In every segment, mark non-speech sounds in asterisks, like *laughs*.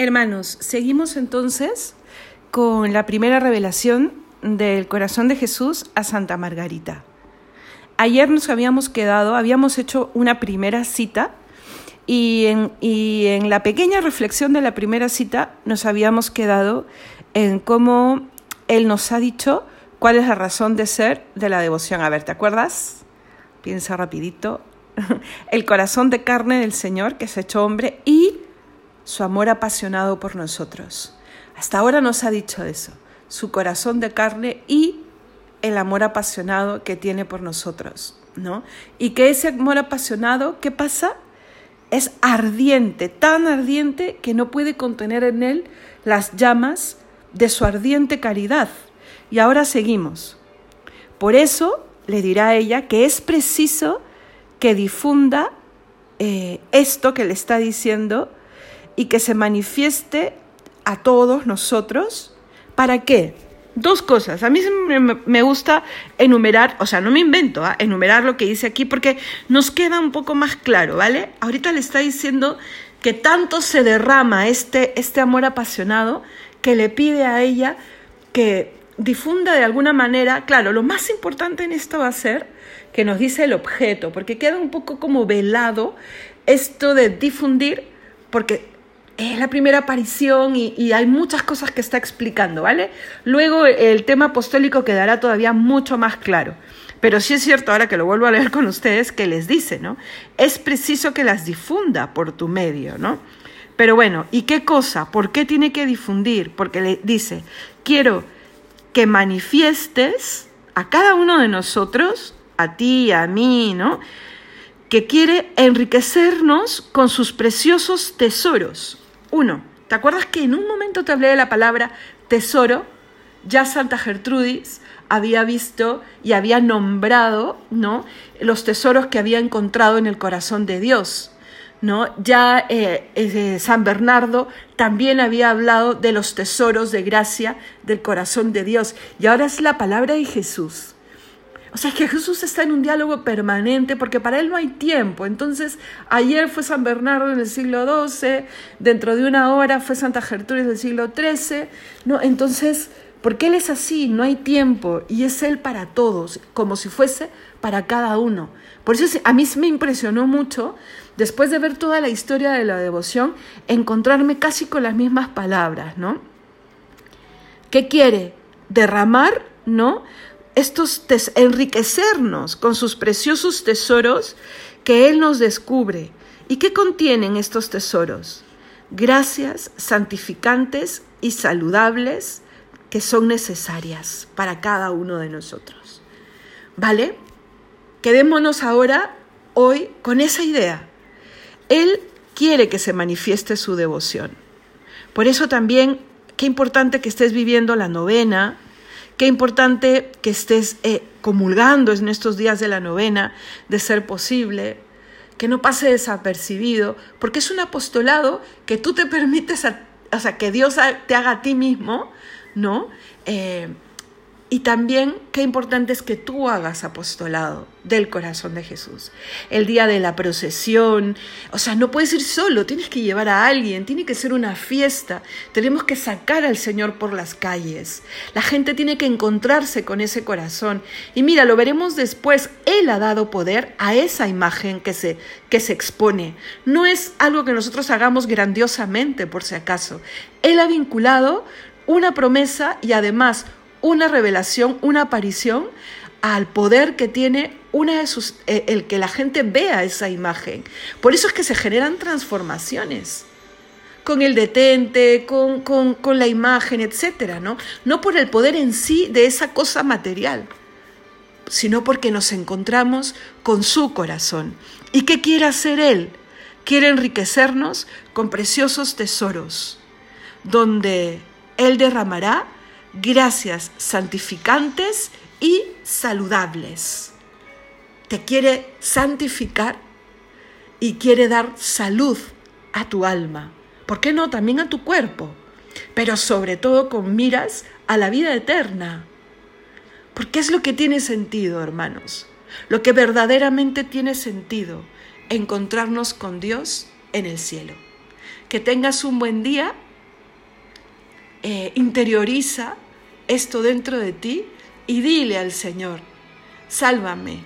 Hermanos, seguimos entonces con la primera revelación del corazón de Jesús a Santa Margarita. Ayer nos habíamos quedado, habíamos hecho una primera cita y en, y en la pequeña reflexión de la primera cita nos habíamos quedado en cómo Él nos ha dicho cuál es la razón de ser de la devoción. A ver, ¿te acuerdas? Piensa rapidito. *laughs* El corazón de carne del Señor que se hecho hombre y su amor apasionado por nosotros. Hasta ahora nos ha dicho eso, su corazón de carne y el amor apasionado que tiene por nosotros, ¿no? Y que ese amor apasionado, ¿qué pasa? Es ardiente, tan ardiente que no puede contener en él las llamas de su ardiente caridad. Y ahora seguimos. Por eso le dirá a ella que es preciso que difunda eh, esto que le está diciendo y que se manifieste a todos nosotros. ¿Para qué? Dos cosas. A mí me gusta enumerar, o sea, no me invento, ¿ah? enumerar lo que dice aquí porque nos queda un poco más claro, ¿vale? Ahorita le está diciendo que tanto se derrama este, este amor apasionado que le pide a ella que difunda de alguna manera, claro, lo más importante en esto va a ser que nos dice el objeto, porque queda un poco como velado esto de difundir, porque es la primera aparición y, hay muchas cosas que está explicando, ¿vale? Luego el tema apostólico quedará todavía mucho más claro. Pero sí es cierto, ahora que lo vuelvo a leer con ustedes, que les dice, ¿no? Es preciso que las difunda por tu medio, ¿no? Pero bueno, ¿y qué cosa? ¿Por qué tiene que difundir? Porque le dice, quiero que manifiestes a cada uno de nosotros, a ti, a mí, ¿no? Que quiere enriquecernos con sus preciosos tesoros. Uno, ¿te acuerdas que en un momento te hablé de la palabra tesoro? Ya Santa Gertrudis había visto y había nombrado, ¿no? Los tesoros que había encontrado en el corazón de Dios. ¿No? Ya eh, eh, San Bernardo también había hablado de los tesoros de gracia del corazón de Dios. Y ahora es la palabra de Jesús o sea, que Jesús está en un diálogo permanente porque para él no hay tiempo. Entonces, ayer fue San Bernardo en el siglo XII, dentro de una hora fue Santa Gertrudis del siglo XIII. ¿no? Entonces, porque él es así, no hay tiempo y es él para todos, como si fuese para cada uno. Por eso a mí me impresionó mucho, después de ver toda la historia de la devoción, encontrarme casi con las mismas palabras, ¿no? ¿Qué quiere? Derramar, ¿no? Estos enriquecernos con sus preciosos tesoros que Él nos descubre. ¿Y qué contienen estos tesoros? Gracias santificantes y saludables que son necesarias para cada uno de nosotros. ¿Vale? Quedémonos ahora, hoy, con esa idea. Él quiere que se manifieste su devoción. Por eso también, qué importante que estés viviendo la novena, Qué importante que estés eh, comulgando en estos días de la novena, de ser posible, que no pase desapercibido, porque es un apostolado que tú te permites, o sea, que Dios te haga a ti mismo, ¿no? Eh, y también qué importante es que tú hagas apostolado del corazón de Jesús. El día de la procesión, o sea, no puedes ir solo, tienes que llevar a alguien, tiene que ser una fiesta, tenemos que sacar al Señor por las calles. La gente tiene que encontrarse con ese corazón. Y mira, lo veremos después, Él ha dado poder a esa imagen que se, que se expone. No es algo que nosotros hagamos grandiosamente, por si acaso. Él ha vinculado una promesa y además una revelación, una aparición al poder que tiene una eh, el que la gente vea esa imagen. Por eso es que se generan transformaciones con el detente, con, con, la imagen, etcétera, ¿no? No por el poder en sí de esa cosa material, sino porque nos encontramos con su corazón. ¿Y qué quiere hacer Él? Quiere enriquecernos con preciosos tesoros, donde Él derramará gracias santificantes y saludables. Te quiere santificar y quiere dar salud a tu alma. ¿Por qué no? También a tu cuerpo. Pero sobre todo con miras a la vida eterna. Porque es lo que tiene sentido, hermanos. Lo que verdaderamente tiene sentido, encontrarnos con Dios en el cielo. Que tengas un buen día eh, interioriza esto dentro de ti y dile al Señor, sálvame,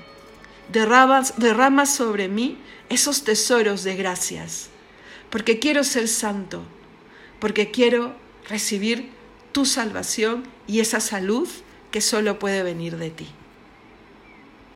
derrama, sobre mí esos tesoros de gracias, porque quiero ser santo, porque quiero recibir tu salvación y esa salud que solo puede venir de ti.